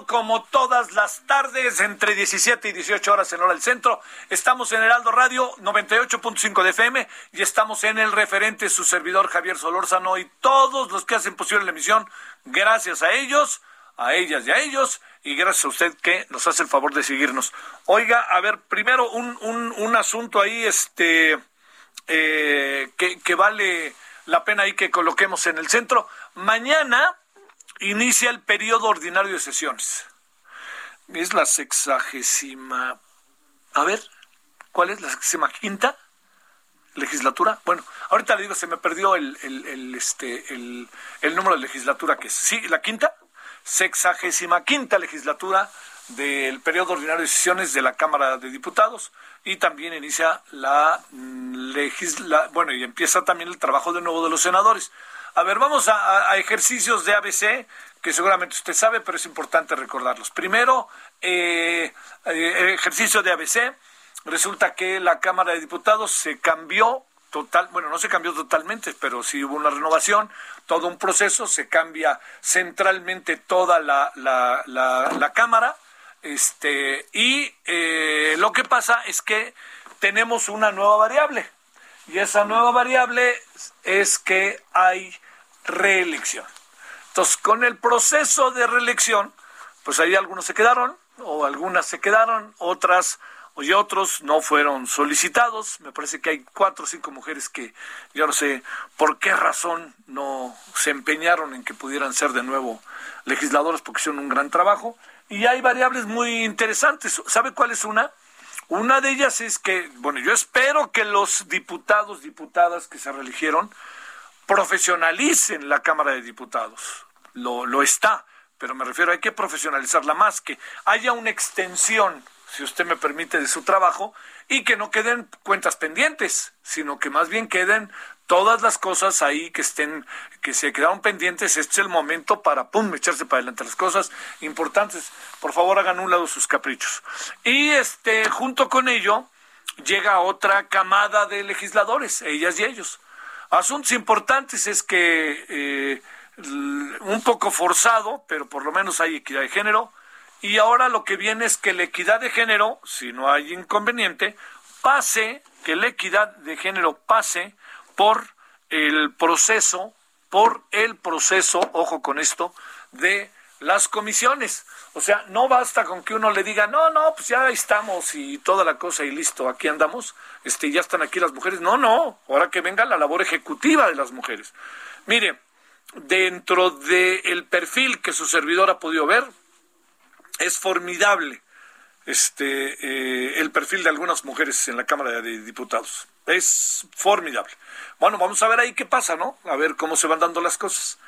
Como todas las tardes, entre 17 y 18 horas en hora del centro. Estamos en Heraldo Radio 98.5 de FM y estamos en el referente, su servidor Javier Solórzano y todos los que hacen posible la emisión. Gracias a ellos, a ellas y a ellos, y gracias a usted que nos hace el favor de seguirnos. Oiga, a ver, primero un, un, un asunto ahí, este, eh, que, que vale la pena ahí que coloquemos en el centro. Mañana inicia el periodo ordinario de sesiones. Es la sexagésima. A ver, ¿cuál es la sexagésima quinta legislatura? Bueno, ahorita le digo, se me perdió el, el, este, el, el número de legislatura que es. Sí, la quinta, sexagésima quinta legislatura del periodo ordinario de sesiones de la Cámara de Diputados y también inicia la mm, legisla bueno y empieza también el trabajo de nuevo de los senadores. A ver, vamos a, ejercicios de ABC que seguramente usted sabe, pero es importante recordarlos. Primero, eh, eh, ejercicio de ABC. Resulta que la Cámara de Diputados se cambió total, bueno, no se cambió totalmente, pero sí hubo una renovación, todo un proceso, se cambia centralmente toda la, la, la, la Cámara, este, y eh, lo que pasa es que tenemos una nueva variable, y esa nueva variable es que hay reelección. Entonces, con el proceso de reelección, pues ahí algunos se quedaron, o algunas se quedaron, otras y otros no fueron solicitados. Me parece que hay cuatro o cinco mujeres que yo no sé por qué razón no se empeñaron en que pudieran ser de nuevo legisladores porque hicieron un gran trabajo. Y hay variables muy interesantes. ¿Sabe cuál es una? Una de ellas es que, bueno, yo espero que los diputados, diputadas que se reeligieron, profesionalicen la Cámara de Diputados. Lo, lo está, pero me refiero, hay que profesionalizarla más, que haya una extensión, si usted me permite, de su trabajo y que no queden cuentas pendientes, sino que más bien queden todas las cosas ahí que estén, que se quedaron pendientes, este es el momento para, pum, echarse para adelante las cosas importantes. Por favor, hagan un lado sus caprichos. Y este, junto con ello, llega otra camada de legisladores, ellas y ellos. Asuntos importantes es que eh, un poco forzado, pero por lo menos hay equidad de género. Y ahora lo que viene es que la equidad de género, si no hay inconveniente, pase, que la equidad de género pase por el proceso, por el proceso, ojo con esto, de las comisiones. O sea, no basta con que uno le diga, no, no, pues ya estamos y toda la cosa y listo, aquí andamos, este, ya están aquí las mujeres. No, no, ahora que venga la labor ejecutiva de las mujeres. Mire, dentro del perfil que su servidor ha podido ver, es formidable este eh, el perfil de algunas mujeres en la Cámara de Diputados. Es formidable. Bueno, vamos a ver ahí qué pasa, ¿no? A ver cómo se van dando las cosas.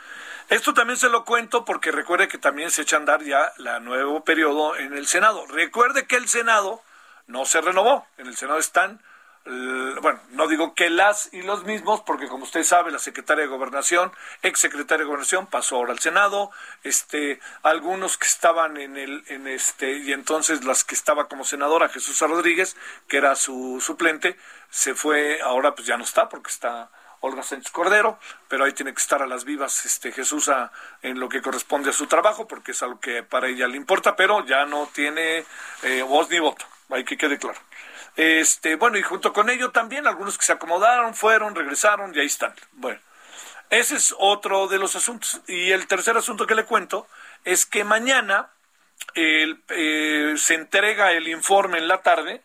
Esto también se lo cuento porque recuerde que también se echa a andar ya la nuevo periodo en el Senado. Recuerde que el Senado no se renovó. En el Senado están bueno, no digo que las y los mismos, porque como usted sabe, la secretaria de Gobernación, ex secretaria de Gobernación, pasó ahora al Senado, este, algunos que estaban en el, en este, y entonces las que estaba como senadora, Jesús Rodríguez, que era su suplente, se fue, ahora pues ya no está, porque está Olga Sánchez Cordero, pero ahí tiene que estar a las vivas este Jesús en lo que corresponde a su trabajo, porque es algo que para ella le importa, pero ya no tiene eh, voz ni voto, hay que quede claro. Este, bueno, y junto con ello también algunos que se acomodaron, fueron, regresaron y ahí están. Bueno, ese es otro de los asuntos. Y el tercer asunto que le cuento es que mañana eh, se entrega el informe en la tarde.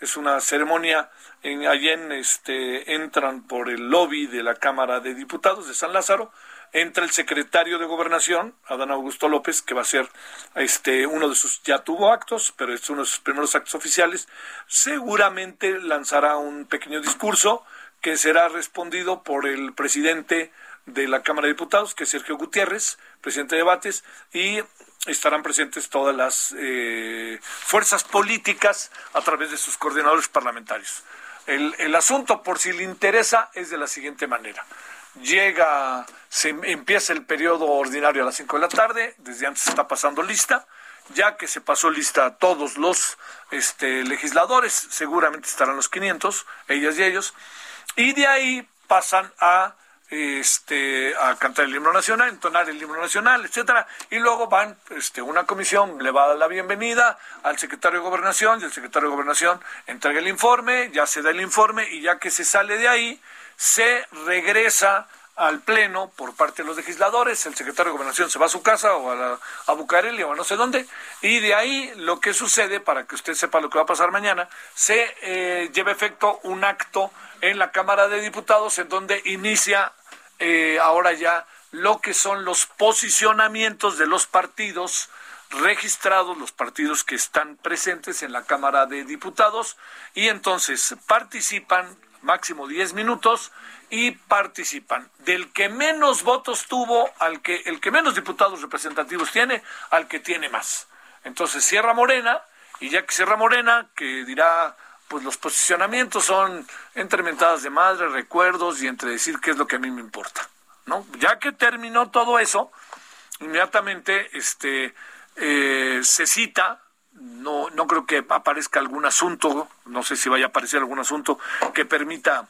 Es una ceremonia en, allí en este entran por el lobby de la Cámara de Diputados de San Lázaro entra el secretario de Gobernación, Adán Augusto López, que va a ser este uno de sus ya tuvo actos, pero es uno de sus primeros actos oficiales, seguramente lanzará un pequeño discurso que será respondido por el presidente de la Cámara de Diputados, que es Sergio Gutiérrez, presidente de debates, y estarán presentes todas las eh, fuerzas políticas a través de sus coordinadores parlamentarios. El, el asunto, por si le interesa, es de la siguiente manera llega, se empieza el periodo ordinario a las 5 de la tarde, desde antes está pasando lista, ya que se pasó lista a todos los este, legisladores, seguramente estarán los 500, ellas y ellos, y de ahí pasan a este a cantar el himno nacional, entonar el himno nacional, etcétera, y luego van este una comisión le va a dar la bienvenida al secretario de Gobernación y el secretario de Gobernación entrega el informe, ya se da el informe y ya que se sale de ahí se regresa al Pleno por parte de los legisladores, el secretario de Gobernación se va a su casa o a, la, a Bucareli o a no sé dónde, y de ahí lo que sucede, para que usted sepa lo que va a pasar mañana, se eh, lleva efecto un acto en la Cámara de Diputados en donde inicia eh, ahora ya lo que son los posicionamientos de los partidos registrados, los partidos que están presentes en la Cámara de Diputados, y entonces participan máximo 10 minutos y participan. Del que menos votos tuvo al que el que menos diputados representativos tiene al que tiene más. Entonces cierra Morena y ya que cierra Morena, que dirá pues los posicionamientos son entre mentadas de madre, recuerdos y entre decir qué es lo que a mí me importa, ¿no? Ya que terminó todo eso, inmediatamente este eh, se cita no, no creo que aparezca algún asunto, no sé si vaya a aparecer algún asunto que permita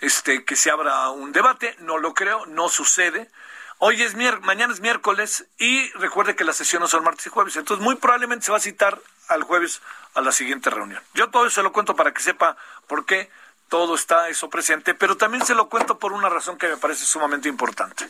este que se abra un debate, no lo creo, no sucede. Hoy es mañana es miércoles y recuerde que las sesiones son martes y jueves, entonces muy probablemente se va a citar al jueves a la siguiente reunión. Yo todo eso lo cuento para que sepa por qué todo está eso presente, pero también se lo cuento por una razón que me parece sumamente importante.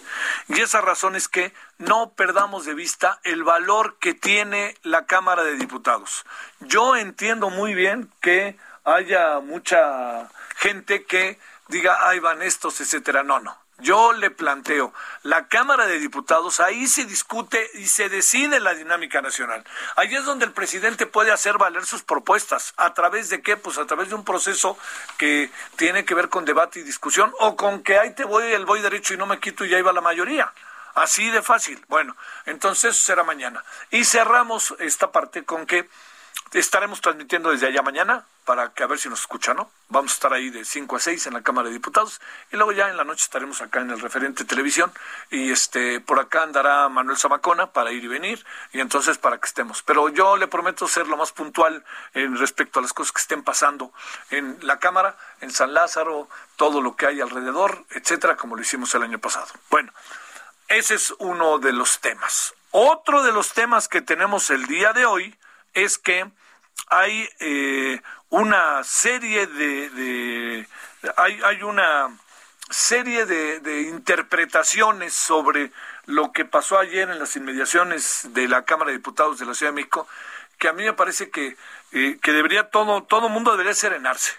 Y esa razón es que no perdamos de vista el valor que tiene la Cámara de Diputados. Yo entiendo muy bien que haya mucha gente que diga, ahí van estos, etcétera. No, no. Yo le planteo, la Cámara de Diputados, ahí se discute y se decide la dinámica nacional. Ahí es donde el presidente puede hacer valer sus propuestas. ¿A través de qué? Pues a través de un proceso que tiene que ver con debate y discusión o con que ahí te voy, el voy derecho y no me quito y ya iba la mayoría. Así de fácil. Bueno, entonces será mañana. Y cerramos esta parte con que Estaremos transmitiendo desde allá mañana para que a ver si nos escuchan, ¿no? Vamos a estar ahí de 5 a 6 en la Cámara de Diputados y luego ya en la noche estaremos acá en el referente televisión y este por acá andará Manuel Zamacona para ir y venir y entonces para que estemos. Pero yo le prometo ser lo más puntual en respecto a las cosas que estén pasando en la Cámara, en San Lázaro, todo lo que hay alrededor, etcétera, como lo hicimos el año pasado. Bueno, ese es uno de los temas. Otro de los temas que tenemos el día de hoy es que hay eh, una serie de, hay, hay, una serie de, interpretaciones sobre lo que pasó ayer en las inmediaciones de la Cámara de Diputados de la Ciudad de México, que a mí me parece que, eh, que debería todo, todo mundo debería serenarse,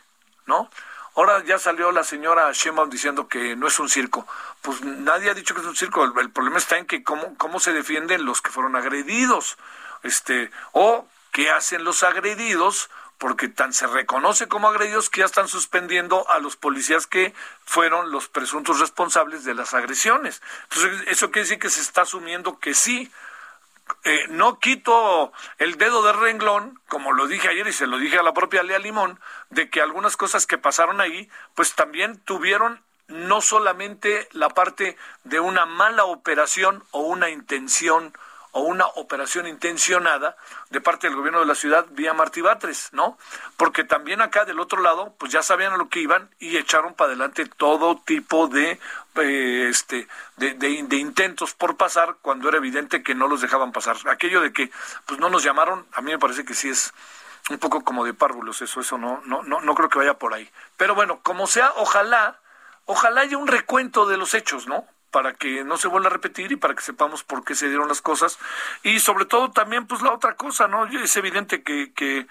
¿no? Ahora ya salió la señora Sheinbaum diciendo que no es un circo. Pues nadie ha dicho que es un circo. El, problema está en que cómo, cómo se defienden los que fueron agredidos. Este, o qué hacen los agredidos porque tan se reconoce como agredidos que ya están suspendiendo a los policías que fueron los presuntos responsables de las agresiones. Entonces, eso quiere decir que se está asumiendo que sí. Eh, no quito el dedo de renglón, como lo dije ayer y se lo dije a la propia Lea Limón, de que algunas cosas que pasaron ahí, pues también tuvieron no solamente la parte de una mala operación o una intención o una operación intencionada de parte del gobierno de la ciudad vía Martí Batres, ¿no? Porque también acá del otro lado, pues ya sabían a lo que iban y echaron para adelante todo tipo de, eh, este, de, de, intentos por pasar cuando era evidente que no los dejaban pasar. Aquello de que, pues no nos llamaron, a mí me parece que sí es un poco como de párvulos eso, eso no, no, no, no creo que vaya por ahí. Pero bueno, como sea, ojalá, ojalá haya un recuento de los hechos, ¿no? Para que no se vuelva a repetir y para que sepamos por qué se dieron las cosas. Y sobre todo también, pues la otra cosa, ¿no? Es evidente que, que,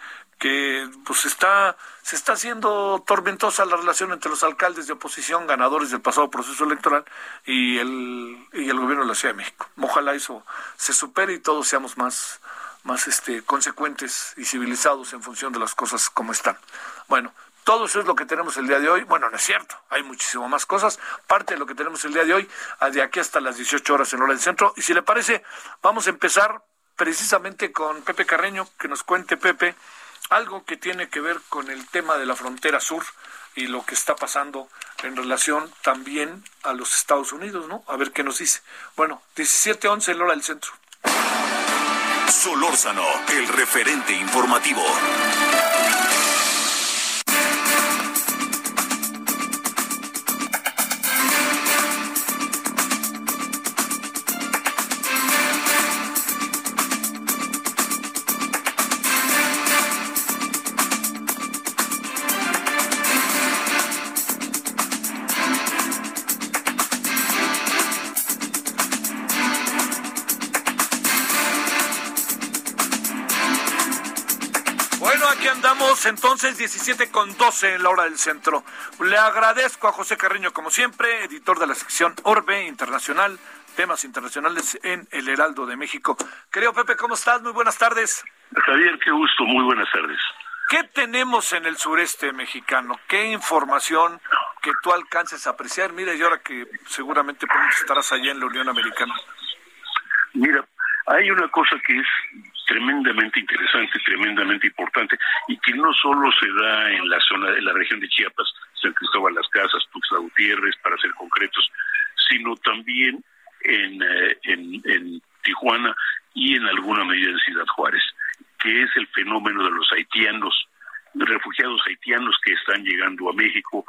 pues está, se está haciendo tormentosa la relación entre los alcaldes de oposición, ganadores del pasado proceso electoral, y el, y el gobierno de la Ciudad de México. Ojalá eso se supere y todos seamos más, más este, consecuentes y civilizados en función de las cosas como están. Bueno, todo eso es lo que tenemos el día de hoy. Bueno, no es cierto, hay muchísimo más cosas. Parte de lo que tenemos el día de hoy, de aquí hasta las 18 horas en hora del centro. Y si le parece, vamos a empezar precisamente con Pepe Carreño, que nos cuente, Pepe, algo que tiene que ver con el tema de la frontera sur y lo que está pasando en relación también a los Estados Unidos, ¿no? A ver qué nos dice. Bueno, 17-11 en hora del centro. Solórzano, el referente informativo. Entonces 17 con 12 en la hora del centro. Le agradezco a José Carriño, como siempre, editor de la sección Orbe Internacional, temas internacionales en El Heraldo de México. Creo, Pepe, ¿cómo estás? Muy buenas tardes. Javier, qué gusto, muy buenas tardes. ¿Qué tenemos en el sureste mexicano? ¿Qué información que tú alcances a apreciar? Mira, y ahora que seguramente estarás allá en la Unión Americana. Mira, hay una cosa que es tremendamente interesante, tremendamente importante, y que no solo se da en la zona de la región de Chiapas, San Cristóbal Las Casas, Tuxtla Gutiérrez, para ser concretos, sino también en, eh, en Tijuana y en alguna medida en Ciudad Juárez, que es el fenómeno de los haitianos, refugiados haitianos que están llegando a México,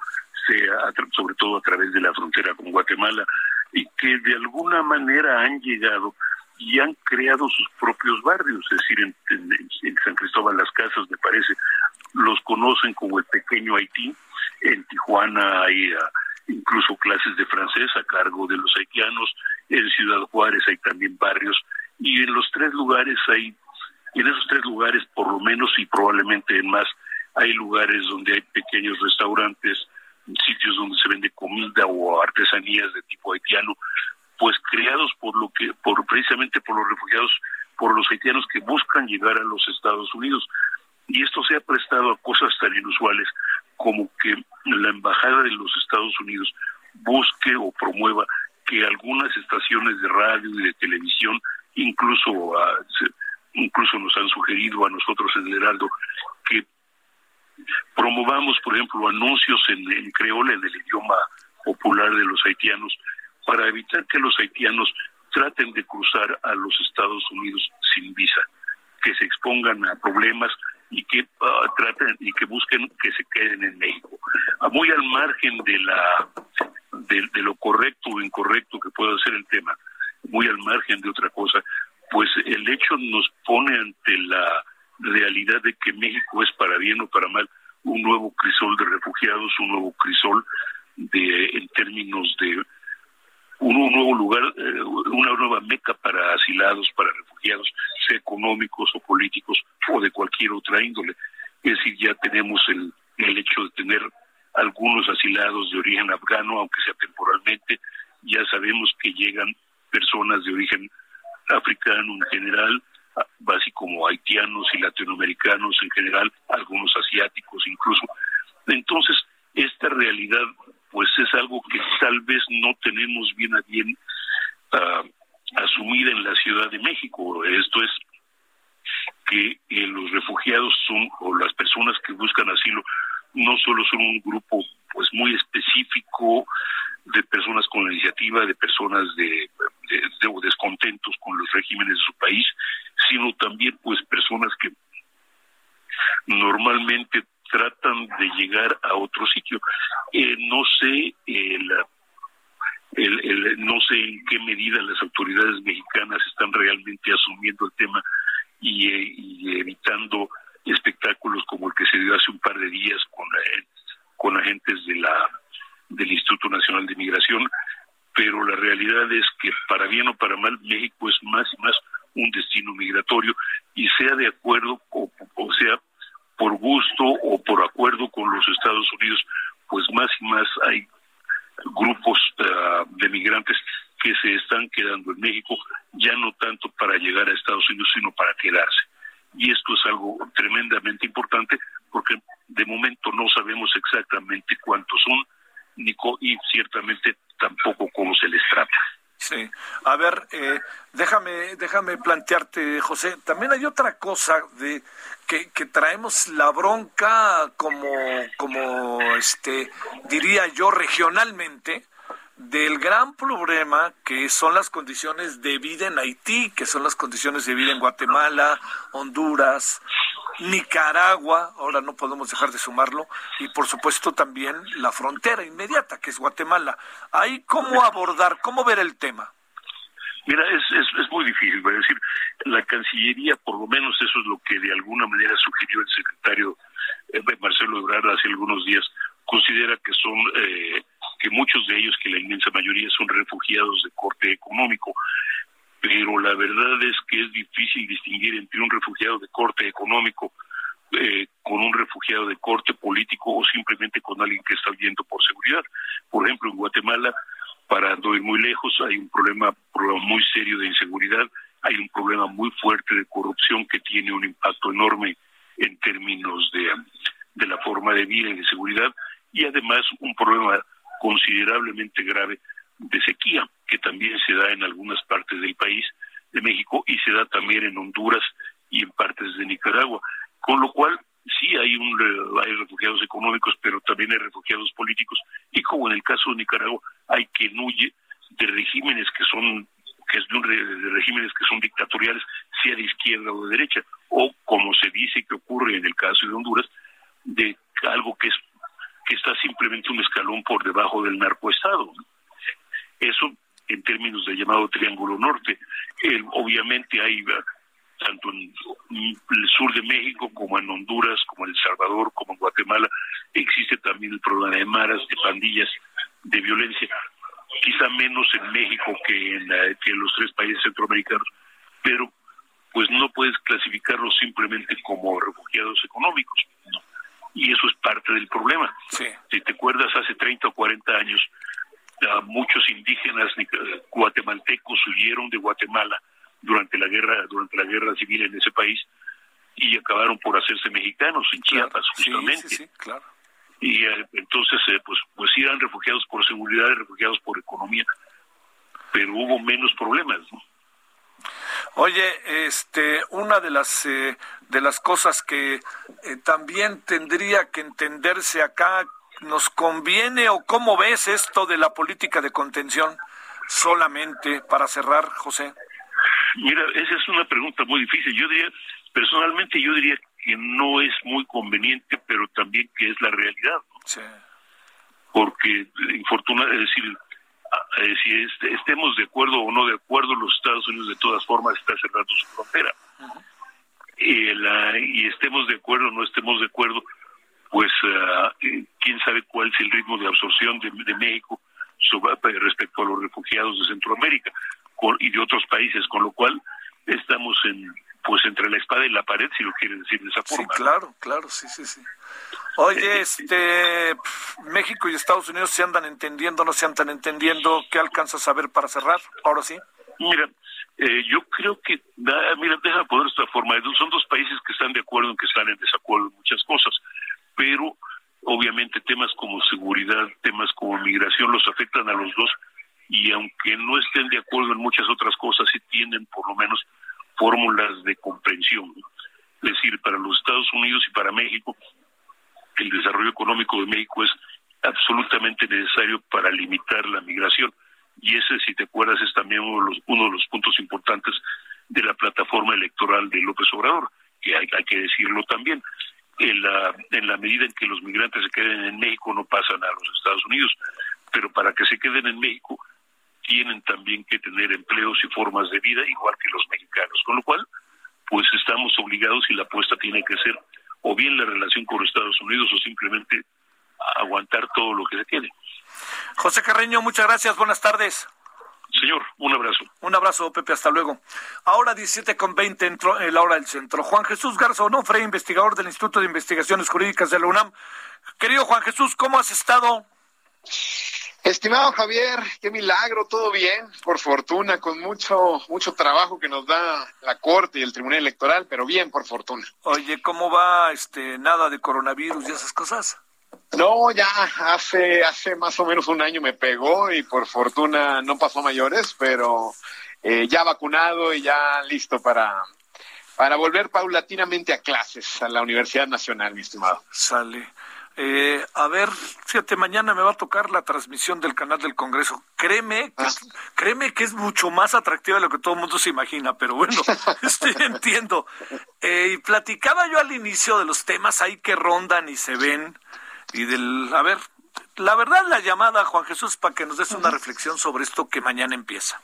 sea sobre todo a través de la frontera con Guatemala, y que de alguna manera han llegado y han creado sus propios barrios, es decir, en, San Cristóbal Las Casas, me parece, los conocen como el pequeño Haití, en Tijuana hay ah, incluso clases de francés a cargo de los haitianos, en Ciudad Juárez hay también barrios, y en los tres lugares hay, en esos tres lugares por lo menos y probablemente en más, hay lugares donde hay pequeños restaurantes, sitios donde se vende comida o artesanías de tipo haitiano, pues creados por lo que por precisamente por los refugiados por los haitianos que buscan llegar a los Estados Unidos. Y esto se ha prestado a cosas tan inusuales como que la embajada de los Estados Unidos busque o promueva que algunas estaciones de radio y de televisión incluso a, incluso nos han sugerido a nosotros en Heraldo que promovamos por ejemplo anuncios en, en creole en el idioma popular de los haitianos para evitar que los haitianos traten de cruzar a los Estados Unidos sin visa, que se expongan a problemas y que ah, traten y que busquen que se queden en México. Ah, muy al margen de la de, lo correcto o incorrecto que pueda ser el tema, muy al margen de otra cosa, pues el hecho nos pone ante la realidad de que México es para bien o para mal un nuevo crisol de refugiados, un nuevo crisol de en términos de un, nuevo lugar, eh, una nueva meca para asilados, para refugiados, sea económicos o políticos o de cualquier otra índole. Es decir, ya tenemos el, el hecho de tener algunos asilados de origen afgano, aunque sea temporalmente. Ya sabemos que llegan personas de origen africano en general, así como haitianos y latinoamericanos en general, algunos asiáticos incluso. Entonces, esta realidad pues es algo que tal vez no tenemos bien a bien uh, asumida en la Ciudad de México. Esto es que eh, los refugiados son o las personas que buscan asilo no solo son un grupo pues muy específico de personas con la iniciativa, de personas de descontentos con los regímenes de su país, sino también pues personas que normalmente tratan de llegar a otro sitio. Eh, no sé el, el, no sé en qué medida las autoridades mexicanas están realmente asumiendo el tema y, eh, evitando espectáculos como el que se dio hace un par de días con eh, con agentes de la del Instituto Nacional de Migración, pero la realidad es que para bien o para mal México es más y más un destino migratorio y sea de acuerdo o sea por gusto o por acuerdo con los Estados Unidos, pues más y más hay grupos uh, de migrantes que se están quedando en México, ya no tanto para llegar a Estados Unidos, sino para quedarse. Y esto es algo tremendamente importante porque de momento no sabemos exactamente cuántos son, ni y ciertamente tampoco cómo se les trata. Sí. A ver, eh, déjame, déjame plantearte, José. También hay otra cosa de que, traemos la bronca como, como, este, diría yo, regionalmente del gran problema que son las condiciones de vida en Haití, que son las condiciones de vida en Guatemala, Honduras, Nicaragua, ahora no podemos dejar de sumarlo, y por supuesto también la frontera inmediata, que es Guatemala. ¿Hay cómo abordar, cómo ver el tema? Mira, es, es, es muy difícil, voy a decir, la Cancillería, por lo menos eso es lo que de alguna manera sugirió el secretario eh, Marcelo Ebrard hace algunos días, considera que son, eh, que muchos de ellos, que la inmensa mayoría son refugiados de corte económico, pero la verdad es que es difícil distinguir entre un refugiado de corte económico eh, con un refugiado de corte político o simplemente con alguien que está huyendo por seguridad. Por ejemplo, en Guatemala, para no ir muy lejos, hay un problema, problema muy serio de inseguridad, hay un problema muy fuerte de corrupción que tiene un impacto enorme en términos de, de la forma de vida y de seguridad, y además un problema considerablemente grave de sequía, que también se da en algunas partes del país de México y se da también en Honduras y en partes de Nicaragua. Con lo cual, hay, un, hay refugiados económicos, pero también hay refugiados políticos. Y como en el caso de Nicaragua, hay quien huye de regímenes que son que es de, un, regímenes que son dictatoriales, sea de izquierda o de derecha, o como se dice que ocurre en el caso de Honduras, de algo que es que está simplemente un escalón por debajo del narcoestado. Eso en términos de llamado Triángulo Norte. Eh, obviamente hay tanto en el sur de México como en Honduras, como en El Salvador, como en Guatemala, existe también el problema de maras, de pandillas, de violencia, quizá menos en México que en, la, que en los tres países centroamericanos, pero pues no puedes clasificarlos simplemente como refugiados económicos. ¿no? Y eso es parte del problema. Sí. Si te acuerdas, hace 30 o 40 años, muchos indígenas guatemaltecos huyeron de Guatemala durante la guerra durante la guerra civil en ese país y acabaron por hacerse mexicanos en Claro, Chiapas justamente Sí, sí, sí, claro. y eh, entonces eh, pues pues sí eran refugiados por seguridad y refugiados por economía pero hubo menos problemas ¿no? Oye, este, una de las eh, de las cosas que eh, también tendría que entenderse acá, ¿nos conviene o cómo ves esto de la política de contención? Solamente para cerrar, José. Mira, esa es una pregunta muy difícil. Yo diría, personalmente, yo diría que no es muy conveniente, pero también que es la realidad, ¿no? Sí. porque infortuna, es decir, si este- estemos de acuerdo o no de acuerdo, los Estados Unidos de todas formas está cerrando su frontera. Eh, la- y estemos de acuerdo o no estemos de acuerdo, pues eh, quién sabe cuál es el ritmo de absorción de, de México sobre- respecto a los refugiados de Centroamérica y de otros países, con lo cual estamos en pues entre la espada y la pared, si lo quieres decir de esa forma. Sí, claro, claro, sí, sí, sí. Oye, este, México y Estados Unidos se andan entendiendo, no se andan entendiendo. ¿Qué alcanzas a ver para cerrar? Ahora sí. Mira, eh, yo creo que, mira, deja poner esta forma. Son dos países que están de acuerdo en que están en desacuerdo en muchas cosas, pero obviamente temas como seguridad, temas como migración los afectan a los dos y aunque no estén de acuerdo en muchas otras cosas, sí tienen por lo menos fórmulas de comprensión. Es decir, para los Estados Unidos y para México, el desarrollo económico de México es absolutamente necesario para limitar la migración. Y ese, si te acuerdas, es también uno de los, uno de los puntos importantes de la plataforma electoral de López Obrador, que hay, hay que decirlo también. En la, en la medida en que los migrantes se queden en México, no pasan a los Estados Unidos, pero para que se queden en México, tienen también que tener empleos y formas de vida igual que los mexicanos, con lo cual pues estamos obligados y la apuesta tiene que ser o bien la relación con Estados Unidos o simplemente aguantar todo lo que se tiene. José Carreño, muchas gracias, buenas tardes. Señor, un abrazo. Un abrazo, Pepe, hasta luego. Ahora 17 con 20 entró en la hora del centro. Juan Jesús Garza Onofre, investigador del Instituto de Investigaciones Jurídicas de la UNAM. Querido Juan Jesús, ¿cómo has estado? Estimado Javier, qué milagro, todo bien, por fortuna, con mucho, mucho trabajo que nos da la Corte y el Tribunal Electoral, pero bien, por fortuna. Oye, ¿cómo va este nada de coronavirus y esas cosas? No, ya hace, hace más o menos un año me pegó y por fortuna no pasó mayores, pero eh, ya vacunado y ya listo para, para volver paulatinamente a clases a la Universidad Nacional, mi estimado. Sale. Eh, a ver, fíjate, mañana me va a tocar la transmisión del canal del Congreso. Créeme, que, ah. créeme que es mucho más atractiva de lo que todo el mundo se imagina, pero bueno, estoy entiendo. Eh, y platicaba yo al inicio de los temas ahí que rondan y se ven, y del, a ver, la verdad la llamada, Juan Jesús, para que nos des una reflexión sobre esto que mañana empieza.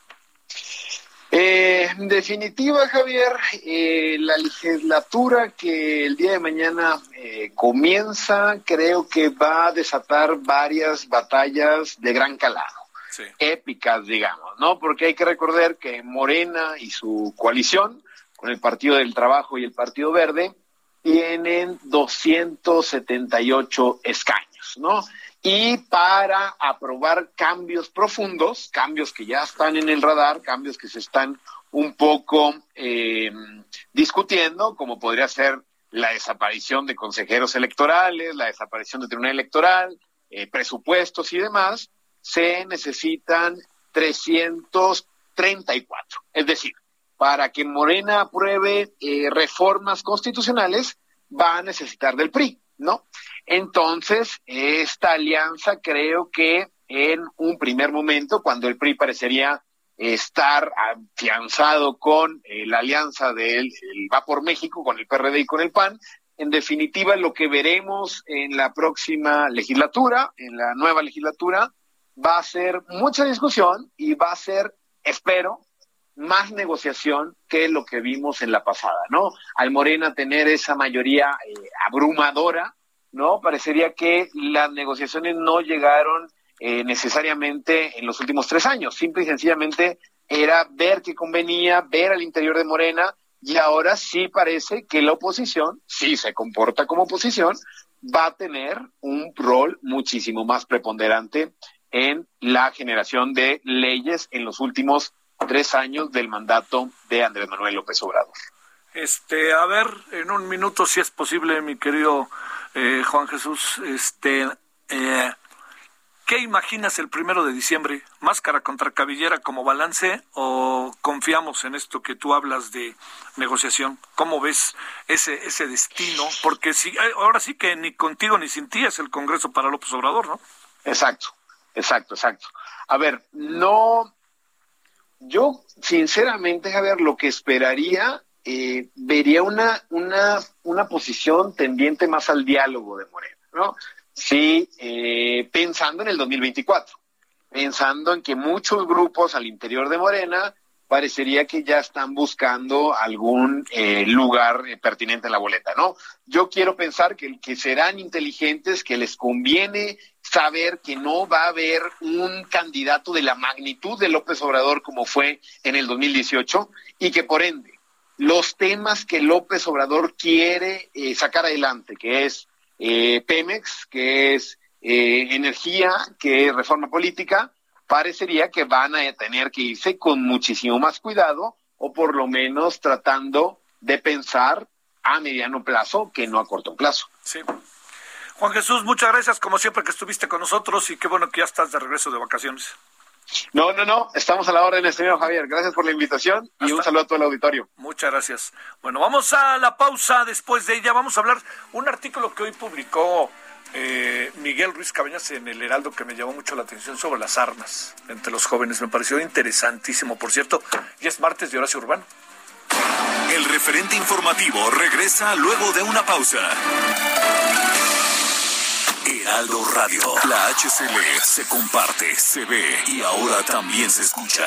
Eh, en definitiva, Javier, eh, la legislatura que el día de mañana eh, comienza, creo que va a desatar varias batallas de gran calado, épicas, digamos, ¿no? Porque hay que recordar que Morena y su coalición, con el Partido del Trabajo y el Partido Verde, tienen 278 escaños, ¿no? Y para aprobar cambios profundos, cambios que ya están en el radar, cambios que se están un poco eh, discutiendo, como podría ser la desaparición de consejeros electorales, la desaparición del tribunal electoral, eh, presupuestos y demás, se necesitan 334. Es decir, para que Morena apruebe eh, reformas constitucionales, va a necesitar del PRI, ¿no? Entonces, esta alianza creo que en un primer momento, cuando el PRI parecería estar afianzado con eh, la alianza del Va por México, con el PRD y con el PAN, en definitiva lo que veremos en la próxima legislatura, en la nueva legislatura, va a ser mucha discusión y va a ser, espero, más negociación que lo que vimos en la pasada, ¿no? Al Morena tener esa mayoría eh, abrumadora, ¿no? Parecería que las negociaciones no llegaron eh, necesariamente en los últimos tres años. Simple y sencillamente era ver qué convenía, ver al interior de Morena, y ahora sí parece que la oposición, si se comporta como oposición, va a tener un rol muchísimo más preponderante en la generación de leyes en los últimos tres años del mandato de Andrés Manuel López Obrador. Este, a ver, en un minuto, si es posible, mi querido eh, Juan Jesús, este, eh, ¿qué imaginas el primero de diciembre? ¿Máscara contra cabellera como balance o confiamos en esto que tú hablas de negociación? ¿Cómo ves ese, ese destino? Porque si, eh, ahora sí que ni contigo ni sin ti es el Congreso para López Obrador, ¿no? Exacto, exacto, exacto. A ver, no, yo sinceramente, Javier, lo que esperaría eh, vería una, una, una posición tendiente más al diálogo de Morena, ¿no? Sí, eh, pensando en el 2024, pensando en que muchos grupos al interior de Morena parecería que ya están buscando algún eh, lugar pertinente en la boleta, ¿no? Yo quiero pensar que, que serán inteligentes, que les conviene saber que no va a haber un candidato de la magnitud de López Obrador como fue en el 2018 y que por ende los temas que López Obrador quiere eh, sacar adelante, que es eh, Pemex, que es eh, energía, que es reforma política, parecería que van a tener que irse con muchísimo más cuidado o por lo menos tratando de pensar a mediano plazo que no a corto plazo. Sí. Juan Jesús, muchas gracias como siempre que estuviste con nosotros y qué bueno que ya estás de regreso de vacaciones. No, no, no, estamos a la orden, señor Javier. Gracias por la invitación y un saludo a todo el auditorio. Muchas gracias. Bueno, vamos a la pausa. Después de ella vamos a hablar un artículo que hoy publicó eh, Miguel Ruiz Cabañas en el Heraldo que me llamó mucho la atención sobre las armas entre los jóvenes. Me pareció interesantísimo, por cierto. Y es martes de Horacio Urbano. El referente informativo regresa luego de una pausa. Heraldo Radio. La HCL se comparte, se ve y ahora también se escucha.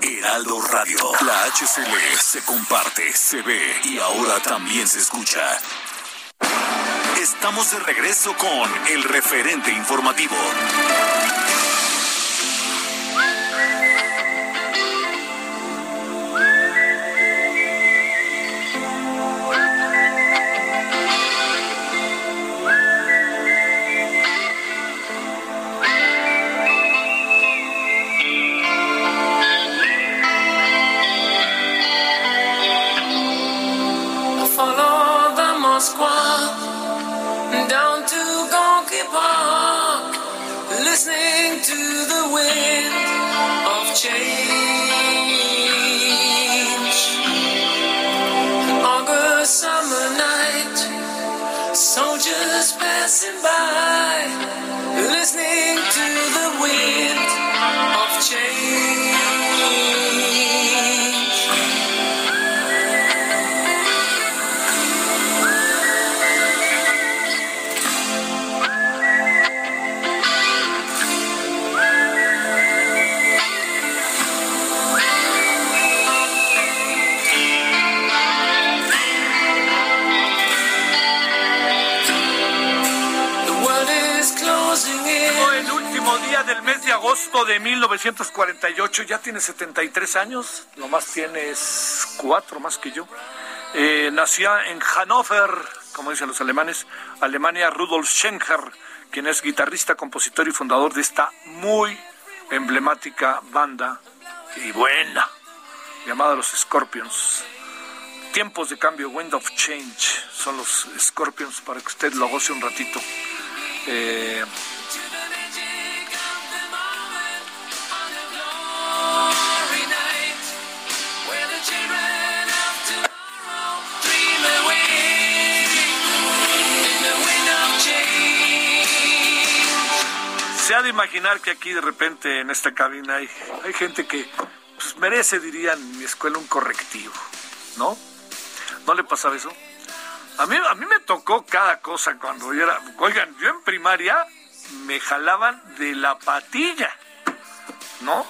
Heraldo Radio. La HCL se comparte, se ve y ahora también se escucha. Estamos de regreso con el referente informativo. Change. Agosto de 1948, ya tiene 73 años, nomás tienes cuatro más que yo. Eh, nació en Hannover, como dicen los alemanes, Alemania, Rudolf Schenker, quien es guitarrista, compositor y fundador de esta muy emblemática banda y buena, llamada los Scorpions. Tiempos de cambio, Wind of Change, son los Scorpions para que usted lo goce un ratito. Eh, de imaginar que aquí de repente en esta cabina hay, gente que pues, merece, dirían mi escuela, un correctivo, ¿no? ¿No le pasaba eso? A mí, a mí me tocó cada cosa cuando yo era... Oigan, yo en primaria me jalaban de la patilla, ¿no?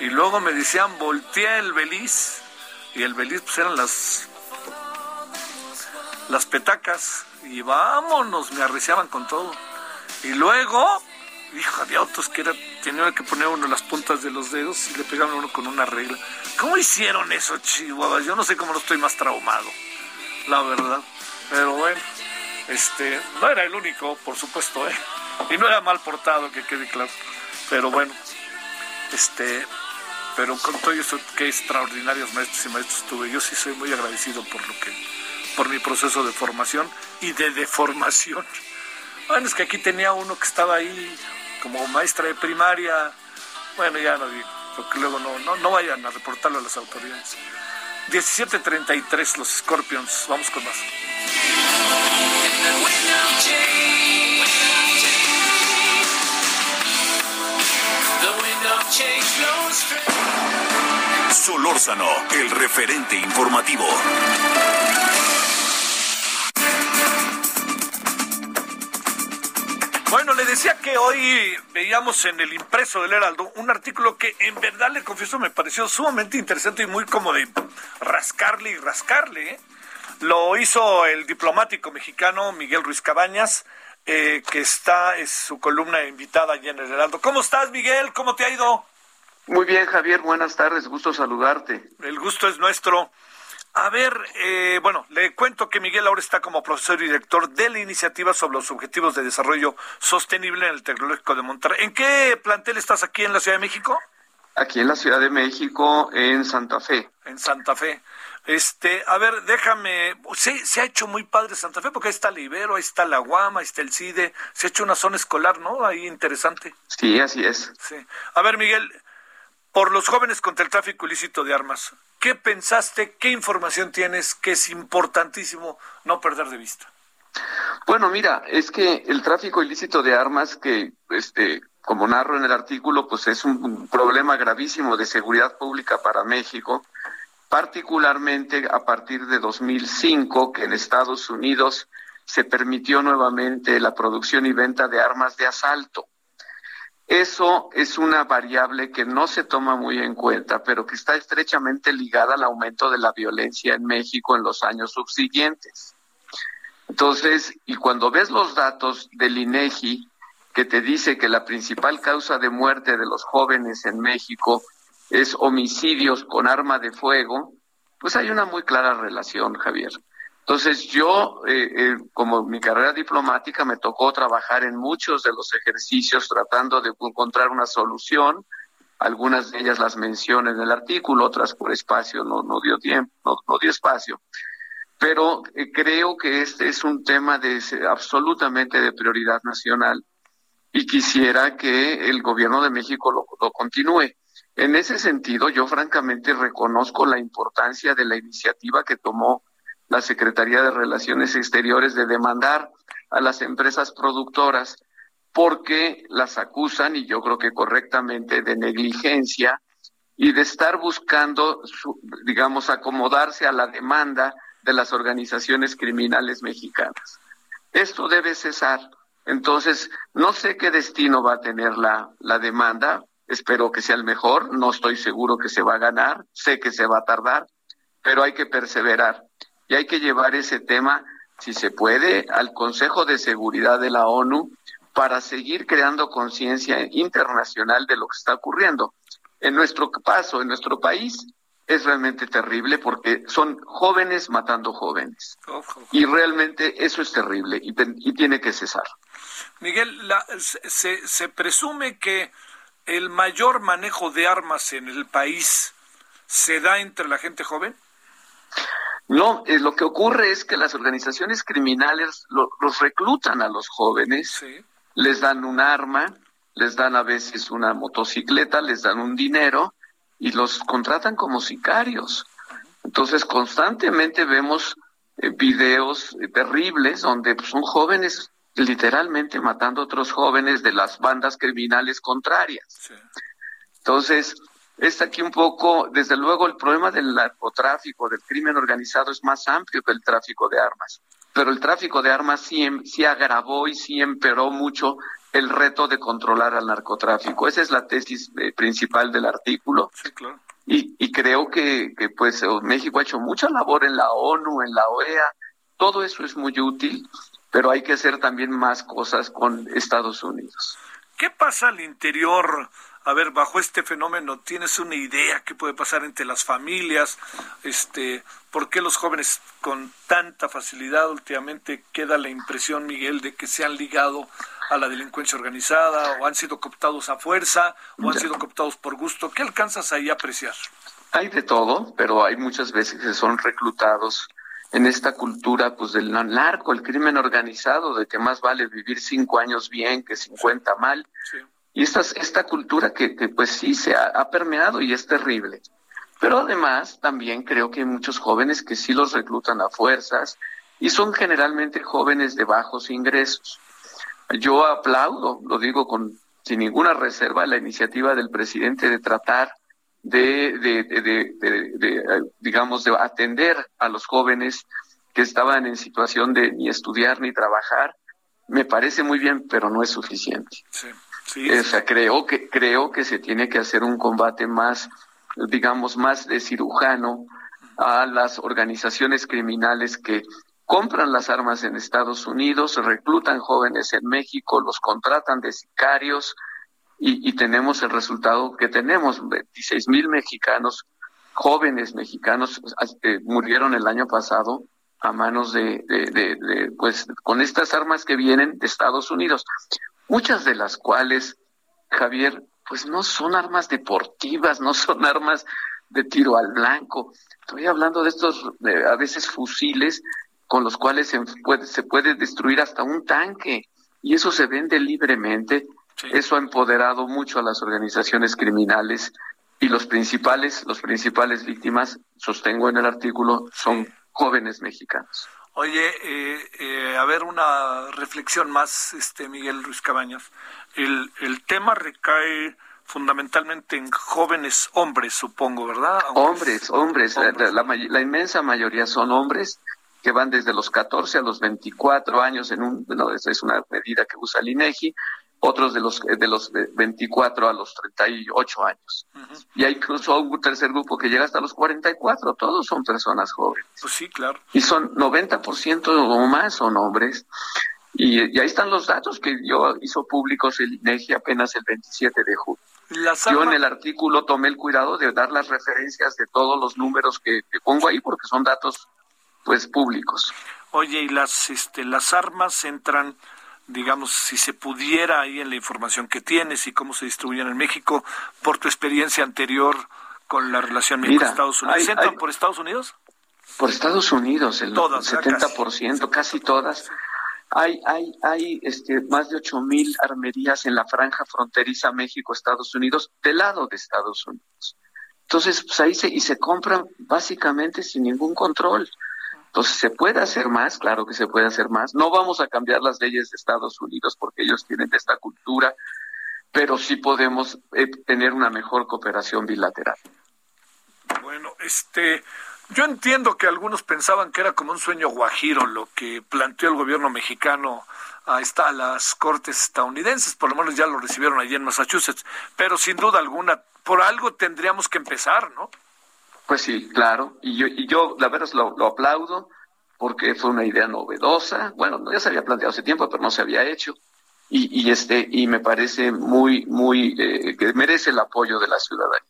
Y luego me decían, voltea el beliz. Y el beliz pues eran las... Las petacas. Y vámonos, me arreciaban con todo. Y luego, hijo, había otros que era, tenía que poner uno las puntas de los dedos y le pegaban uno con una regla. ¿Cómo hicieron eso, Chihuahua? Yo no sé cómo no estoy más traumado, la verdad. Pero bueno, este, no era el único, por supuesto, ¿eh? Y no era mal portado, que quede claro. Pero bueno, este, pero con todo eso, qué extraordinarios maestros y maestros tuve. Yo sí soy muy agradecido por lo que, por mi proceso de formación y de deformación. Bueno, es que aquí tenía uno que estaba ahí como maestra de primaria. Bueno, ya no digo, porque luego no, no, no vayan a reportarlo a las autoridades. 17.33 los Scorpions. Vamos con más. Solórzano, el referente informativo. Bueno, le decía que hoy veíamos en el impreso del Heraldo un artículo que en verdad le confieso me pareció sumamente interesante y muy como de rascarle y rascarle. ¿eh? Lo hizo el diplomático mexicano Miguel Ruiz Cabañas, eh, que está, es su columna invitada allí en el Heraldo. ¿Cómo estás, Miguel? ¿Cómo te ha ido? Muy bien, Javier, buenas tardes, gusto saludarte. El gusto es nuestro. A ver, eh, bueno, le cuento que Miguel ahora está como profesor y director de la iniciativa sobre los objetivos de desarrollo sostenible en el Tecnológico de Monterrey. ¿En qué plantel estás aquí en la Ciudad de México? Aquí en la Ciudad de México, en Santa Fe. En Santa Fe. Este, a ver, déjame, sí, se ha hecho muy padre Santa Fe porque ahí está el Ibero, ahí está la Guama, ahí está el CIDE, se ha hecho una zona escolar, ¿no? Ahí interesante. Sí, así es. Sí. A ver, Miguel, por los jóvenes contra el tráfico ilícito de armas, ¿qué pensaste, qué información tienes que es importantísimo no perder de vista? Bueno, mira, es que el tráfico ilícito de armas que, este, como narro en el artículo, pues es un problema gravísimo de seguridad pública para México, particularmente a partir de 2005, que en Estados Unidos se permitió nuevamente la producción y venta de armas de asalto. Eso es una variable que no se toma muy en cuenta, pero que está estrechamente ligada al aumento de la violencia en México en los años subsiguientes. Entonces, y cuando ves los datos del INEGI, que te dice que la principal causa de muerte de los jóvenes en México es homicidios con arma de fuego, pues hay una muy clara relación, Javier. Entonces yo, eh, eh, como mi carrera diplomática, me tocó trabajar en muchos de los ejercicios tratando de encontrar una solución. Algunas de ellas las menciono en el artículo, otras por espacio no, no dio tiempo, no, no dio espacio. Pero eh, creo que este es un tema de absolutamente de prioridad nacional y quisiera que el gobierno de México lo, lo continúe. En ese sentido, yo francamente reconozco la importancia de la iniciativa que tomó la Secretaría de Relaciones Exteriores de demandar a las empresas productoras porque las acusan, y yo creo que correctamente, de negligencia y de estar buscando, digamos, acomodarse a la demanda de las organizaciones criminales mexicanas. Esto debe cesar. Entonces, no sé qué destino va a tener la, la demanda, espero que sea el mejor, no estoy seguro que se va a ganar, sé que se va a tardar, pero hay que perseverar y hay que llevar ese tema, si se puede, al Consejo de Seguridad de la ONU para seguir creando conciencia internacional de lo que está ocurriendo. En nuestro paso, en nuestro país, es realmente terrible porque son jóvenes matando jóvenes. Y realmente eso es terrible y, y tiene que cesar. Miguel, la, se, se presume que el mayor manejo de armas en el país se da entre la gente joven. No, eh, lo que ocurre es que las organizaciones criminales lo, los reclutan a los jóvenes, Sí. les dan un arma, les dan a veces una motocicleta, les dan un dinero y los contratan como sicarios. Entonces constantemente vemos eh, videos eh, terribles donde pues, son jóvenes literalmente matando a otros jóvenes de las bandas criminales contrarias. Sí. Entonces, está aquí un poco, desde luego, el problema del narcotráfico, del crimen organizado es más amplio que el tráfico de armas. Pero el tráfico de armas sí, sí agravó y sí empeoró mucho el reto de controlar al narcotráfico. Esa es la tesis eh, principal del artículo. Sí, claro. Y, y creo que, que, pues eh, México ha hecho mucha labor en la ONU, en la OEA. Todo eso es muy útil, pero hay que hacer también más cosas con Estados Unidos. ¿Qué pasa al interior? A ver, bajo este fenómeno, ¿tienes una idea qué puede pasar entre las familias? Este, ¿Por qué los jóvenes con tanta facilidad últimamente queda la impresión, Miguel, de que se han ligado a la delincuencia organizada o han sido cooptados a fuerza o han sido cooptados por gusto? ¿Qué alcanzas ahí a apreciar? Hay de todo, pero hay muchas veces que son reclutados en esta cultura pues del narco, el crimen organizado, de que más vale vivir cinco años bien que cincuenta mal. Sí. Y esta, esta cultura que, pues sí se ha, permeado y es terrible. Pero además también creo que hay muchos jóvenes que sí los reclutan a fuerzas y son generalmente jóvenes de bajos ingresos. Yo aplaudo, lo digo con sin ninguna reserva, la iniciativa del presidente de tratar de, de, de, digamos, de atender a los jóvenes que estaban en situación de ni estudiar ni trabajar. Me parece muy bien, pero no es suficiente. Sí, sí, O sea, creo que creo que se tiene que hacer un combate más, digamos, más de cirujano a las organizaciones criminales que compran las armas en Estados Unidos, reclutan jóvenes en México, los contratan de sicarios y, y tenemos el resultado que tenemos. 26 mil mexicanos, jóvenes mexicanos, eh, murieron el año pasado a manos de, de, de, de, pues, con estas armas que vienen de Estados Unidos. Muchas de las cuales, Javier, pues no son armas deportivas, no son armas de tiro al blanco. Estoy hablando de estos, eh, a veces fusiles con los cuales se puede, se puede destruir hasta un tanque y eso se vende libremente. Sí. Eso ha empoderado mucho a las organizaciones criminales y los principales, los principales víctimas, sostengo en el artículo, son jóvenes mexicanos. Oye, eh, eh, a ver, una reflexión más, este Miguel Ruiz Cabañas. El, el tema recae fundamentalmente en jóvenes hombres, supongo, ¿verdad? Hombres, hombres, la- Hombres. La, la inmensa mayoría son hombres que van desde los 14 a los 24 años en un, no, esa es una medida que usa el INEGI, otros de los de los de 24 a los 38 años. Y hay incluso un tercer grupo que llega hasta los 44, todos son personas jóvenes. Pues sí, claro. Y son 90% o más son hombres. Y, y ahí están los datos que yo hizo públicos el INEGI apenas el 27 de julio. Las Yo en el artículo tomé el cuidado de dar las referencias de todos los números que, que pongo ahí porque son datos pues públicos. Oye, y las, este, las armas entran, digamos, si se pudiera ahí en la información que tienes y cómo se distribuyen en México, por tu experiencia anterior con la relación México-Estados Unidos. hay- ¿Entran hay- por Estados Unidos? Por Estados Unidos, el Todas, ¿verdad? 70%, casi todas. Hay, hay, hay este, más de 8 mil armerías en la franja fronteriza México-Estados Unidos, del lado de Estados Unidos. Entonces, pues ahí se, y se compran básicamente sin ningún control. Entonces, ¿se puede hacer más? Claro que se puede hacer más. No vamos a cambiar las leyes de Estados Unidos porque ellos tienen esta cultura, pero sí podemos eh, tener una mejor cooperación bilateral. Bueno, este, yo entiendo que algunos pensaban que era como un sueño guajiro lo que planteó el gobierno mexicano a, esta, a las cortes estadounidenses, por lo menos ya lo recibieron allí en Massachusetts, pero sin duda alguna, por algo tendríamos que empezar, ¿no? Pues sí, claro. Y yo, y yo la verdad, lo, lo aplaudo porque fue una idea novedosa. Bueno, ya se había planteado hace tiempo, pero no se había hecho. Y, y este y me parece muy, muy eh, que merece el apoyo de la ciudadanía.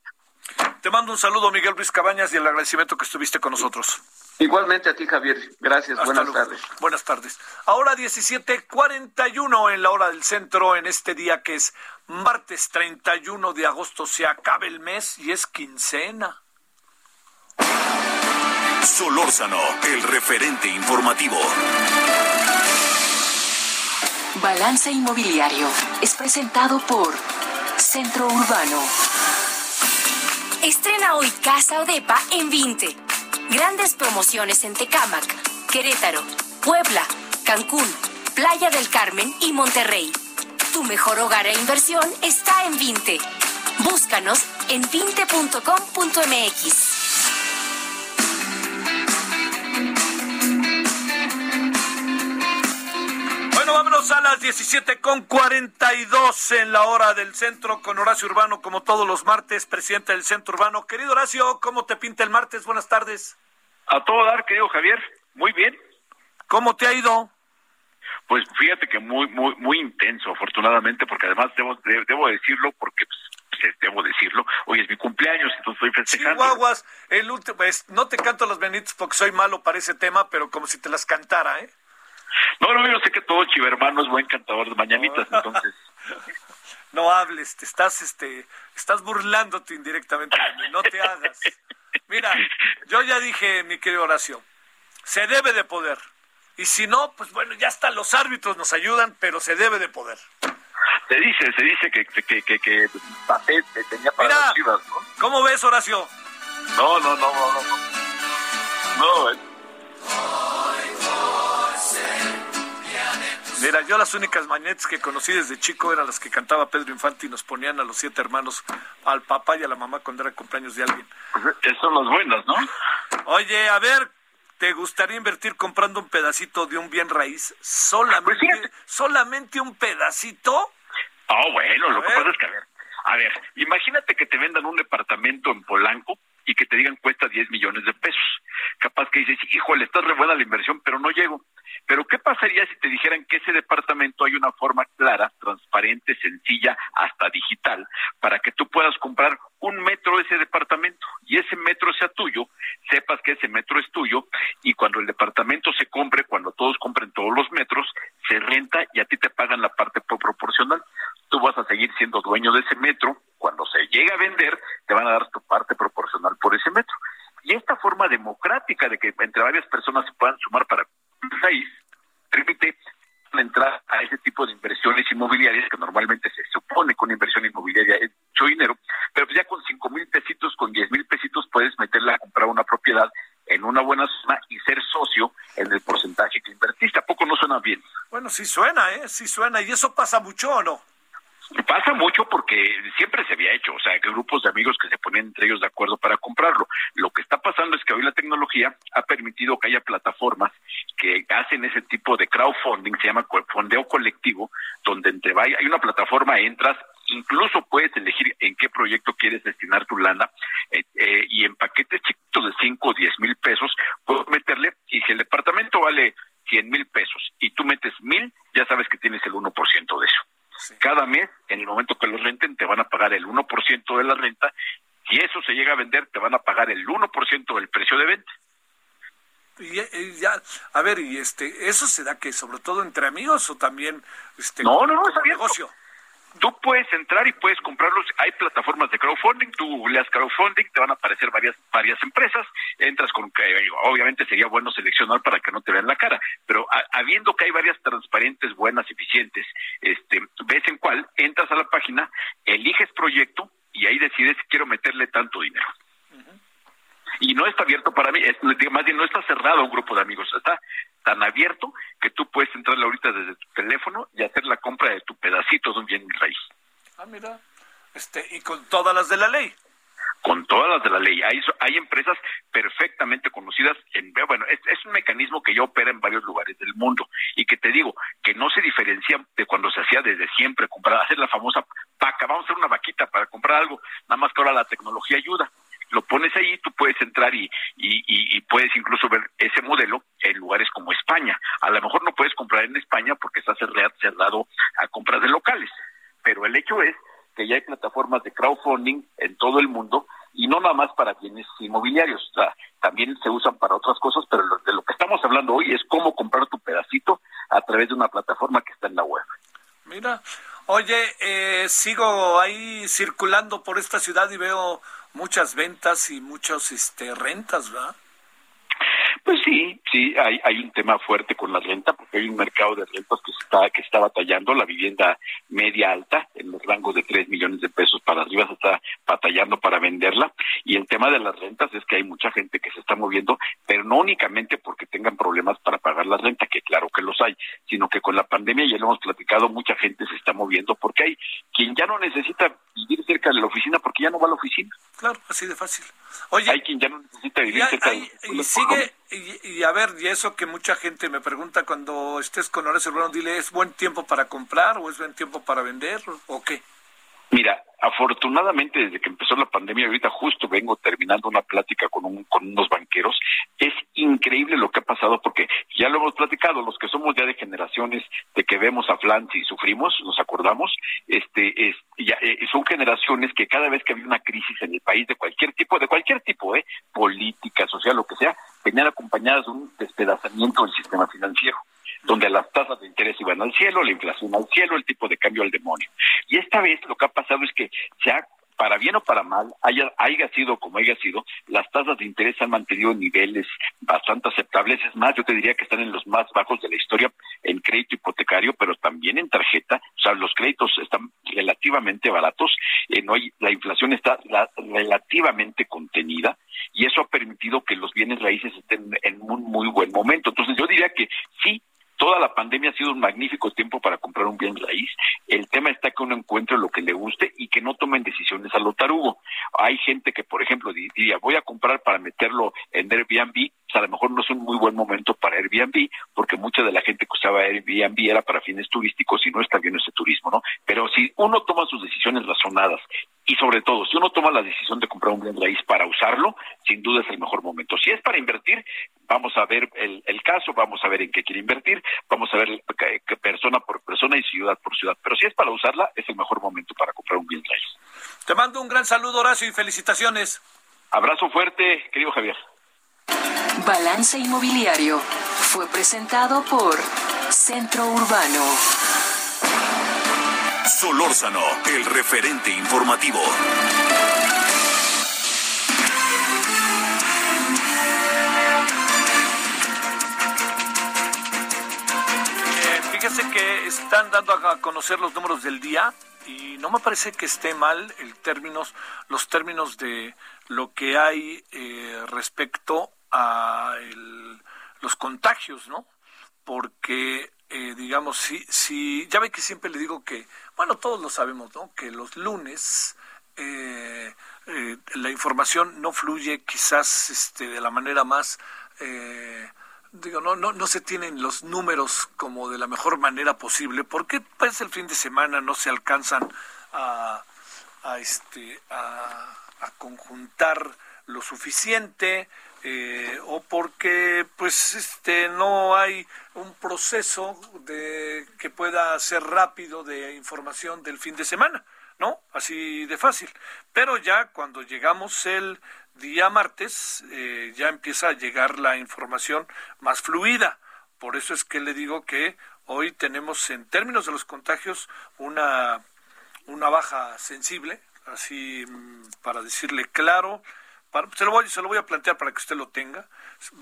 Te mando un saludo, Miguel Luis Cabañas, y el agradecimiento que estuviste con nosotros. Igualmente a ti, Javier. Gracias. Hasta Buenas luego. tardes. Buenas tardes. Ahora 17:41 en la hora del centro, en este día que es martes 31 de agosto. Se acaba el mes y es quincena. Solórzano, el referente informativo. Balance Inmobiliario es presentado por Centro Urbano. Estrena hoy Casa Odepa en 20. Grandes promociones en Tecámac, Querétaro, Puebla, Cancún, Playa del Carmen y Monterrey. Tu mejor hogar e inversión está en 20. Búscanos en 20.com.mx. Bueno, vámonos a las 17 con 42 en la hora del centro con Horacio Urbano, como todos los martes, presidente del centro urbano. Querido Horacio, ¿cómo te pinta el martes? Buenas tardes. A todo dar, querido Javier, muy bien. ¿Cómo te ha ido? Pues fíjate que muy, muy, muy intenso, afortunadamente, porque además debo, de- debo decirlo, porque pues, pues, debo decirlo, hoy es mi cumpleaños, entonces estoy festejando. Chihuahuas, el último, pues, no te canto las benitas porque soy malo para ese tema, pero como si te las cantara, ¿eh? No, no, yo sé que todo chivermano es buen cantador de mañanitas, entonces. No hables, te estás, este, estás burlándote indirectamente de mí, no te hagas. Mira, yo ya dije, mi querido Horacio, se debe de poder. Y si no, pues bueno, ya hasta los árbitros nos ayudan, pero se debe de poder. Se dice, se dice que, que, que, que tenía para Mira. las chivas, ¿no? ¿Cómo ves, Horacio? No, no, no, no, no. No, Mira, yo las únicas mañetas que conocí desde chico eran las que cantaba Pedro Infante y nos ponían a los siete hermanos, al papá y a la mamá cuando era cumpleaños de alguien. esas son las buenas, ¿no? Oye, a ver, ¿te gustaría invertir comprando un pedacito de un bien raíz? Pues Solamente, fíjate. solamente un pedacito. Ah, bueno, lo que pasa es que, a ver, a ver, imagínate que te vendan un departamento en Polanco y que te digan cuesta 10 millones de pesos. dices, híjole, está re buena la inversión, pero no llego. Pero ¿qué pasaría si te dijeran que ese departamento hay una forma clara, transparente, sencilla, hasta digital, para que tú puedas comprar un metro de ese departamento y ese metro sea tuyo, sepas que ese metro es tuyo y cuando el departamento se compre, cuando todos compren todos los metros, se renta y a ti te pagan la parte por proporcional. Tú vas a seguir siendo dueño de ese metro, cuando se llegue a vender, te van a dar tu parte proporcional por ese metro. Y esta forma democrática de que entre varias personas se puedan sumar para un país permite entrar a ese tipo de inversiones inmobiliarias que normalmente se supone que una inversión inmobiliaria es mucho dinero, pero pues ya con cinco mil pesitos, con diez mil pesitos puedes meterla a comprar una propiedad en una buena zona y ser socio en el porcentaje que invertiste. ¿A poco no suena bien? Bueno, sí suena, ¿eh? Sí suena. ¿Y eso pasa mucho o no? Pasa mucho porque siempre se había hecho, o sea, grupos de amigos que se ponían entre ellos de acuerdo para comprarlo. Lo que está pasando es que hoy la tecnología ha permitido que haya plataformas que hacen ese tipo de crowdfunding, se llama fondeo colectivo, donde entre hay una plataforma, entras, incluso puedes elegir en qué proyecto quieres destinar tu lana, eh, eh, y en paquetes chiquitos de 5 o 10 mil pesos, puedes meterle, y si el departamento vale 100 mil pesos y tú metes mil, ya sabes que tienes el 1% de eso. Cada mes, en el momento que los renten, te van a pagar el 1% de la renta. Si eso se llega a vender, te van a pagar el 1% del precio de venta. Y, y ya, a ver, y este, eso se da que sobre todo entre amigos o también este No, no, no, es abierto. negocio. Tú puedes entrar y puedes comprarlos. Hay plataformas de crowdfunding. Tú googleas crowdfunding, te van a aparecer varias varias empresas. Entras con que obviamente sería bueno seleccionar para que no te vean la cara, pero a- habiendo que hay varias transparentes, buenas, eficientes, este, ves en cuál, entras a la página, eliges proyecto y ahí decides si quiero meterle tanto dinero. Y no está abierto para mí, es, más bien no está cerrado a un grupo de amigos, está tan abierto que tú puedes entrar ahorita desde tu teléfono y hacer la compra de tu pedacito de un bien raíz. Ah, mira. Este, y con todas las de la ley. con todas las de la ley. Hay, hay empresas perfectamente conocidas. En, bueno, es, es un mecanismo que ya opera en varios lugares del mundo y que te digo que no se diferencia de cuando se hacía desde siempre, comprar, hacer la famosa paca, vamos a hacer una vaquita para comprar algo, nada más que ahora la tecnología ayuda. Lo pones ahí, tú puedes entrar y, y, y, y puedes incluso ver ese modelo en lugares como España. A lo mejor no puedes comprar en España porque está cerrado, cerrado a compras de locales, pero el hecho es que ya hay plataformas de crowdfunding en todo el mundo y no nada más para bienes inmobiliarios, o sea, también se usan para otras cosas, pero lo- de lo que estamos hablando hoy es cómo comprar tu pedacito a través de una plataforma que está en la web. Mira, oye, eh, sigo ahí circulando por esta ciudad y veo muchas ventas y muchas este, rentas, ¿verdad? Pues sí, sí, hay, hay un tema fuerte con la renta, porque hay un mercado de rentas que está, que está batallando, la vivienda media alta, en los rangos de 3 millones de pesos para arriba se está batallando para venderla, y el tema de las rentas es que hay mucha gente que se está moviendo, pero no únicamente porque tengan problemas para pagar la renta, que claro que los hay, sino que con la pandemia, ya lo hemos platicado, mucha gente se está moviendo, porque hay quien ya no necesita vivir cerca de la oficina porque ya no va a la oficina. Claro, así de fácil. Oye, hay quien ya no necesita y, vivir cerca hay- de la sigue, y, y a ver, y eso que mucha gente me pregunta cuando estés con Horacio Urbano, dile, ¿es buen tiempo para comprar o es buen tiempo para vender o qué? Mira, afortunadamente desde que empezó la pandemia, ahorita justo vengo terminando una plática con, un, con unos banqueros, es increíble lo que ha pasado porque ya lo hemos platicado, los que somos ya de generaciones de que vemos a y sufrimos, nos acordamos, este, es, ya, eh, son generaciones que cada vez que había una crisis en el país de cualquier tipo, de cualquier tipo, eh, política, social, lo que sea, venían acompañadas de un despedazamiento del sistema financiero donde las tasas de interés iban al cielo, la inflación al cielo, el tipo de cambio al demonio. Y esta vez lo que ha pasado es que se ha para bien o para mal, haya, haya sido como haya sido, las tasas de interés han mantenido en niveles bastante aceptables. Es más, yo te diría que están en los más bajos de la historia en crédito hipotecario, pero también en tarjeta. O sea, los créditos están relativamente baratos. Eh, no hay, la inflación está la- relativamente contenida y eso ha permitido que los bienes raíces estén en un muy buen momento. Entonces, yo diría que sí, Toda la pandemia ha sido un magnífico tiempo para comprar un bien raíz. El tema está que uno encuentre lo que le guste y que no tomen decisiones a lo tarugo. Hay gente que, por ejemplo, di- diría, voy a comprar para meterlo en Airbnb. Pues a lo mejor no es un muy buen momento para Airbnb, porque mucha de la gente que usaba Airbnb era para fines turísticos y no está bien ese turismo, ¿no? Pero si uno toma sus decisiones razonadas, y sobre todo, si uno toma la decisión de comprar un bien raíz para usarlo, sin duda es el mejor momento. Si es para invertir, vamos a ver el, el caso, vamos a ver en qué quiere invertir, vamos a ver persona por persona y ciudad por ciudad. Pero si es para usarla, es el mejor momento para comprar un bien raíz. Te mando un gran saludo, Horacio, y felicitaciones. Abrazo fuerte, querido Javier. Balance Inmobiliario fue presentado por Centro Urbano. Solórzano, el referente informativo. Eh, fíjese que están dando a conocer los números del día y no me parece que esté mal el términos, los términos de lo que hay eh, respecto a el- los contagios, ¿no? Porque, eh, digamos, si, si, ya ve que siempre le digo que, bueno, todos lo sabemos, ¿no? Que los lunes eh, eh, la información no fluye quizás este, de la manera más... digo, no, no, no se tienen los números como de la mejor manera posible, porque pues el fin de semana no se alcanzan a, a, este, a conjuntar lo suficiente, eh, o porque pues este no hay un proceso de que pueda ser rápido de información del fin de semana, ¿no? Así de fácil. Pero ya cuando llegamos el día martes, eh, ya empieza a llegar la información más fluida. Por eso es que le digo que hoy tenemos en términos de los contagios una, una baja sensible, así mm, para decirle claro, para- se, lo voy, se lo voy a plantear para que usted lo tenga.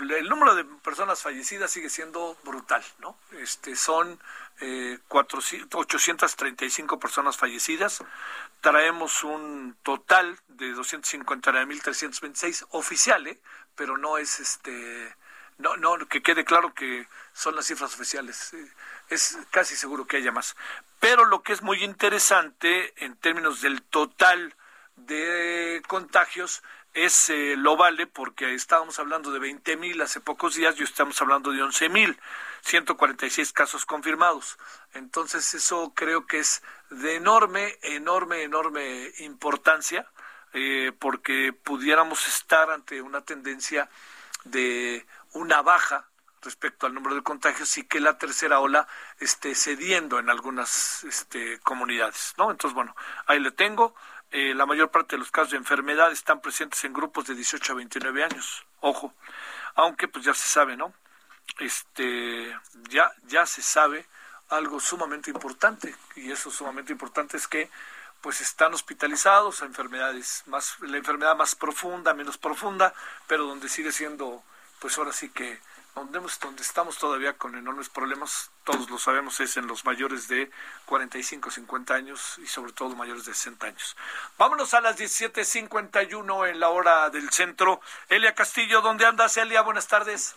El número de personas fallecidas sigue siendo brutal, ¿no? Este, son eh, 400 835 personas fallecidas. Traemos un total de 259.326 oficial, ¿eh? pero no es este no, no, que quede claro que son las cifras oficiales. eh, Es casi seguro que haya más. Pero lo que es muy interesante en términos del total de contagios es lo vale porque estábamos hablando de 20 mil hace pocos días y estamos hablando de 11 mil 146 casos confirmados. Entonces eso creo que es de enorme, enorme, enorme importancia eh, porque pudiéramos estar ante una tendencia de una baja respecto al número de contagios y que la tercera ola esté cediendo en algunas este, comunidades, ¿no? Entonces, bueno, ahí le tengo. Eh, la mayor parte de los casos de enfermedad están presentes en grupos de 18 a 29 años. Ojo, aunque pues ya se sabe, ¿no? Este, ya, ya se sabe algo sumamente importante y eso sumamente importante es que pues están hospitalizados a enfermedades más la enfermedad más profunda menos profunda pero donde sigue siendo pues ahora sí que donde, estamos todavía con enormes problemas todos lo sabemos es en los mayores de 45 50 años y sobre todo mayores de 60 años. Vámonos a las 17:51 en la hora del centro. Elia Castillo ¿dónde andas Elia? buenas tardes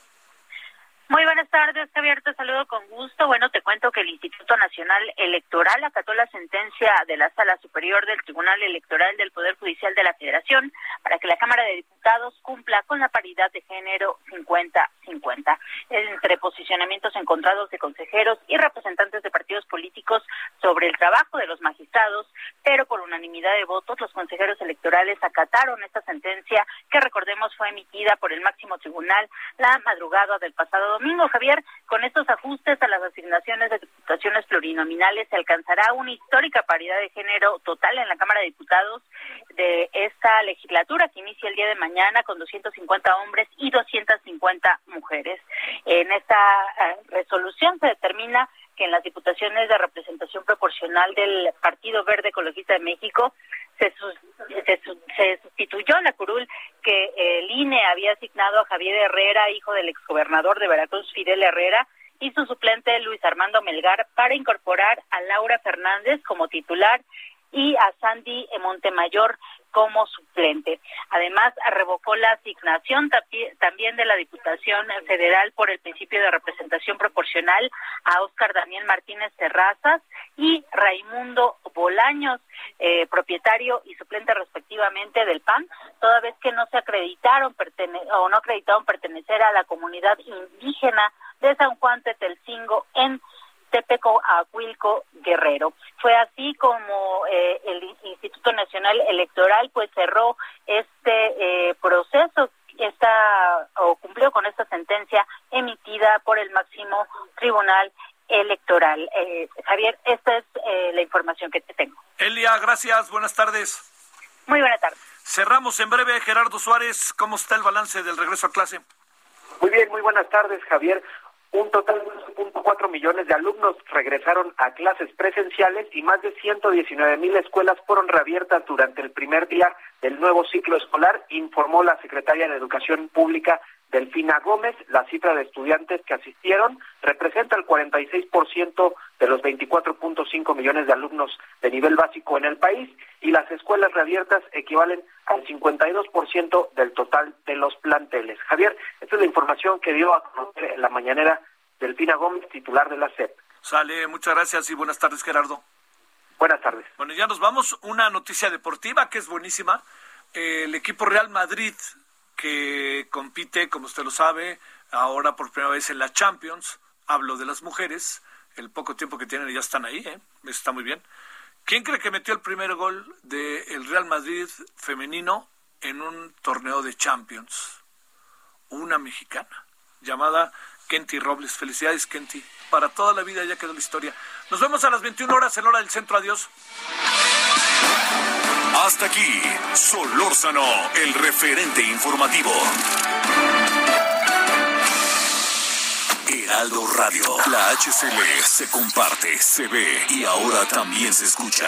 Muy buenas tardes, Javier. Te saludo con gusto. Bueno, te cuento que el Instituto Nacional Electoral acató la sentencia de la Sala Superior del Tribunal Electoral del Poder Judicial de la Federación para que la Cámara de Diputados cumpla con la paridad de género 50-50 entre posicionamientos encontrados de consejeros y representantes de partidos políticos sobre el trabajo de los magistrados, pero por unanimidad de votos los consejeros electorales acataron esta sentencia que recordemos fue emitida por el máximo tribunal la madrugada del pasado domingo. Javier, con estos ajustes a las asignaciones de diputaciones plurinominales se alcanzará una histórica paridad de género total en la Cámara de Diputados de esta legislatura que inicia el día de mañana con 250 hombres y 250 mujeres. En esta eh, resolución se determina que en las diputaciones de representación proporcional del Partido Verde Ecologista de México se, se, se sustituyó la curul que el INE había asignado a Javier Herrera, hijo del exgobernador de Veracruz, Fidel Herrera, y su suplente Luis Armando Melgar para incorporar a Laura Fernández como titular y a Sandy Montemayor como suplente. Además, revocó la asignación también de la Diputación Federal por el principio de representación proporcional a Óscar Daniel Martínez Terrazas y Raimundo Bolaños, eh, propietario y suplente respectivamente del PAN, toda vez que no se acreditaron o no acreditaron pertenecer a la comunidad indígena de San Juan Tetelcingo en Tepeco Aguilco Guerrero. Fue así como eh, el Instituto Nacional Electoral pues cerró este eh, proceso está o cumplió con esta sentencia emitida por el máximo tribunal electoral. Eh, Javier, esta es eh, la información que te tengo. Elia, gracias, buenas tardes. Muy buena tarde. Cerramos en breve, Gerardo Suárez, ¿cómo está el balance del regreso a clase? Muy bien, muy buenas tardes, Javier. Un total de 1.4 millones de alumnos regresaron a clases presenciales y más de 119 mil escuelas fueron reabiertas durante el primer día del nuevo ciclo escolar, informó la secretaria de Educación Pública Delfina Gómez. La cifra de estudiantes que asistieron representa el 46% de los 24.5 millones de alumnos de nivel básico en el país y las escuelas reabiertas equivalen al 52% del total de los planteles. Javier, esta es la información que dio a la mañanera Delfina Gómez, titular de la SEP. Sale, muchas gracias y buenas tardes, Gerardo. Buenas tardes. Bueno, ya nos vamos. Una noticia deportiva que es buenísima. El equipo Real Madrid, que compite, como usted lo sabe, ahora por primera vez en la Champions, hablo de las mujeres, el poco tiempo que tienen ya están ahí, ¿eh? está muy bien. ¿Quién cree que metió el primer gol del Real Madrid femenino en un torneo de Champions? Una mexicana llamada Kenty Robles. Felicidades, Kenty. Para toda la vida ya quedó la historia. Nos vemos a las 21 horas en hora del centro. Adiós. Hasta aquí, Solórzano, el referente informativo. Heraldo Radio, la HCL se comparte, se ve y ahora también se escucha.